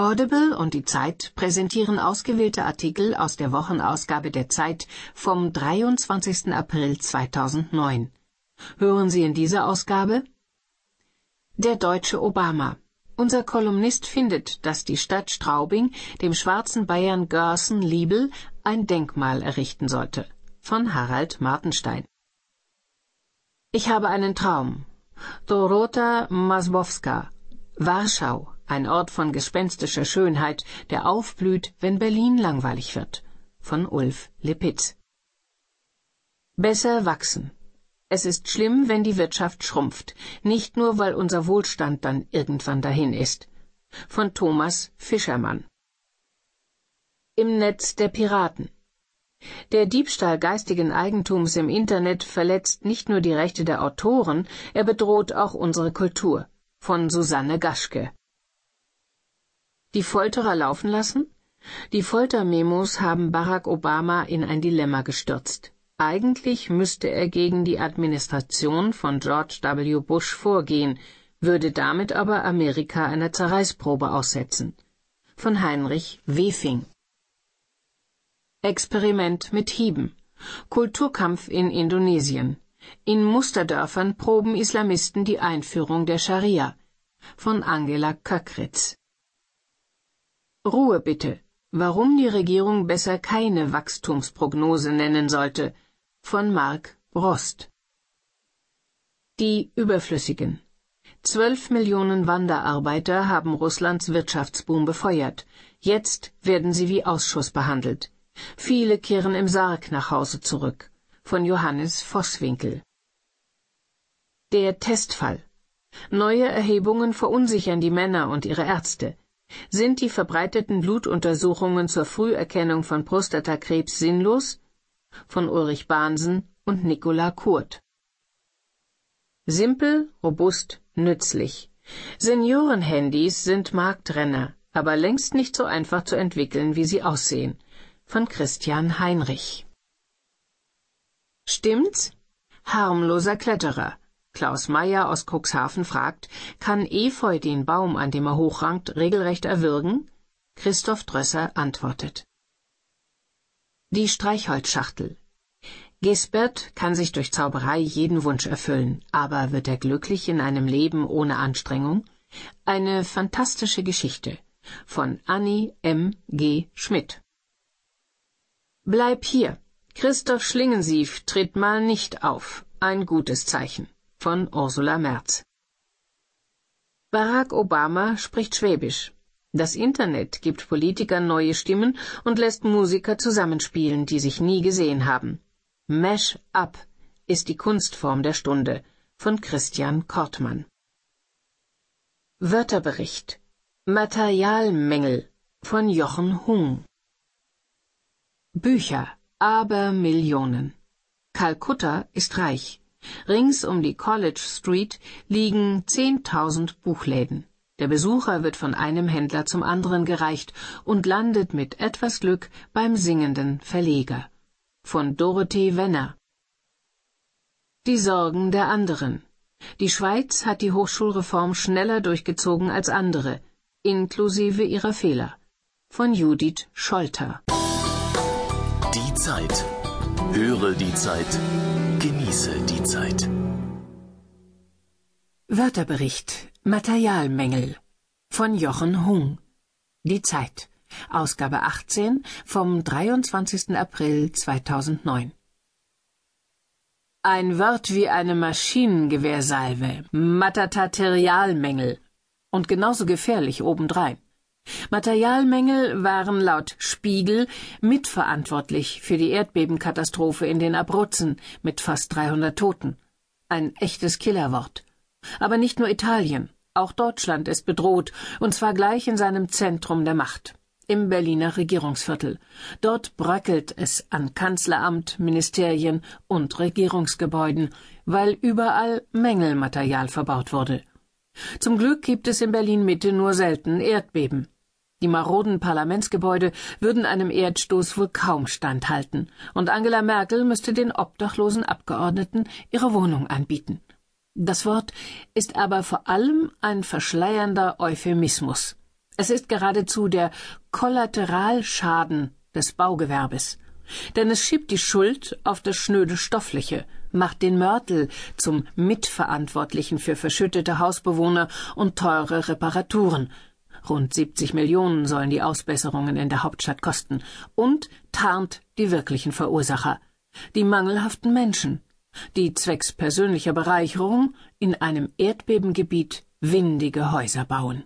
Audible und die Zeit präsentieren ausgewählte Artikel aus der Wochenausgabe der Zeit vom 23. April 2009. Hören Sie in dieser Ausgabe Der deutsche Obama. Unser Kolumnist findet, dass die Stadt Straubing dem schwarzen Bayern Gerson Liebel ein Denkmal errichten sollte. Von Harald Martenstein. Ich habe einen Traum. Dorota Masbowska. Warschau ein Ort von gespenstischer Schönheit, der aufblüht, wenn Berlin langweilig wird. Von Ulf Lipitz. Besser wachsen. Es ist schlimm, wenn die Wirtschaft schrumpft, nicht nur, weil unser Wohlstand dann irgendwann dahin ist. Von Thomas Fischermann. Im Netz der Piraten. Der Diebstahl geistigen Eigentums im Internet verletzt nicht nur die Rechte der Autoren, er bedroht auch unsere Kultur. Von Susanne Gaschke. Die Folterer laufen lassen? Die Foltermemos haben Barack Obama in ein Dilemma gestürzt. Eigentlich müsste er gegen die Administration von George W. Bush vorgehen, würde damit aber Amerika einer Zerreißprobe aussetzen. Von Heinrich Wefing Experiment mit Hieben Kulturkampf in Indonesien In Musterdörfern proben Islamisten die Einführung der Scharia. Von Angela Köckritz Ruhe bitte. Warum die Regierung besser keine Wachstumsprognose nennen sollte. Von Mark Brost. Die Überflüssigen. Zwölf Millionen Wanderarbeiter haben Russlands Wirtschaftsboom befeuert. Jetzt werden sie wie Ausschuss behandelt. Viele kehren im Sarg nach Hause zurück. Von Johannes Vosswinkel. Der Testfall. Neue Erhebungen verunsichern die Männer und ihre Ärzte. Sind die verbreiteten Blutuntersuchungen zur Früherkennung von Prostatakrebs sinnlos? Von Ulrich Bahnsen und Nicola Kurt. Simpel, robust, nützlich. Seniorenhandys sind Marktrenner, aber längst nicht so einfach zu entwickeln, wie sie aussehen. Von Christian Heinrich. Stimmt's? Harmloser Kletterer. Klaus Meyer aus Cuxhaven fragt, kann Efeu den Baum, an dem er hochrankt, regelrecht erwürgen? Christoph Drösser antwortet. Die Streichholzschachtel. Gisbert kann sich durch Zauberei jeden Wunsch erfüllen, aber wird er glücklich in einem Leben ohne Anstrengung? Eine fantastische Geschichte von Annie M. G. Schmidt. Bleib hier. Christoph Schlingensief tritt mal nicht auf. Ein gutes Zeichen von Ursula Merz. Barack Obama spricht Schwäbisch. Das Internet gibt Politikern neue Stimmen und lässt Musiker zusammenspielen, die sich nie gesehen haben. Mash Up ist die Kunstform der Stunde von Christian Kortmann. Wörterbericht Materialmängel von Jochen Hung Bücher aber Millionen. Kalkutta ist reich. Rings um die College Street liegen zehntausend Buchläden. Der Besucher wird von einem Händler zum anderen gereicht und landet mit etwas Glück beim singenden Verleger. Von Dorothee Wenner. Die Sorgen der anderen. Die Schweiz hat die Hochschulreform schneller durchgezogen als andere, inklusive ihrer Fehler. Von Judith Scholter. Die Zeit. Höre die Zeit. Genieße die Zeit. Wörterbericht Materialmängel von Jochen Hung. Die Zeit. Ausgabe 18 vom 23. April 2009. Ein Wort wie eine Maschinengewehrsalve, Matataterialmängel und genauso gefährlich obendrein. Materialmängel waren laut Spiegel mitverantwortlich für die Erdbebenkatastrophe in den Abruzzen mit fast 300 Toten. Ein echtes Killerwort. Aber nicht nur Italien, auch Deutschland ist bedroht, und zwar gleich in seinem Zentrum der Macht, im Berliner Regierungsviertel. Dort bröckelt es an Kanzleramt, Ministerien und Regierungsgebäuden, weil überall Mängelmaterial verbaut wurde. Zum Glück gibt es in Berlin Mitte nur selten Erdbeben. Die maroden Parlamentsgebäude würden einem Erdstoß wohl kaum standhalten, und Angela Merkel müsste den obdachlosen Abgeordneten ihre Wohnung anbieten. Das Wort ist aber vor allem ein verschleiernder Euphemismus. Es ist geradezu der Kollateralschaden des Baugewerbes. Denn es schiebt die Schuld auf das schnöde Stoffliche, macht den Mörtel zum Mitverantwortlichen für verschüttete Hausbewohner und teure Reparaturen. Rund 70 Millionen sollen die Ausbesserungen in der Hauptstadt kosten. Und tarnt die wirklichen Verursacher, die mangelhaften Menschen, die zwecks persönlicher Bereicherung in einem Erdbebengebiet windige Häuser bauen.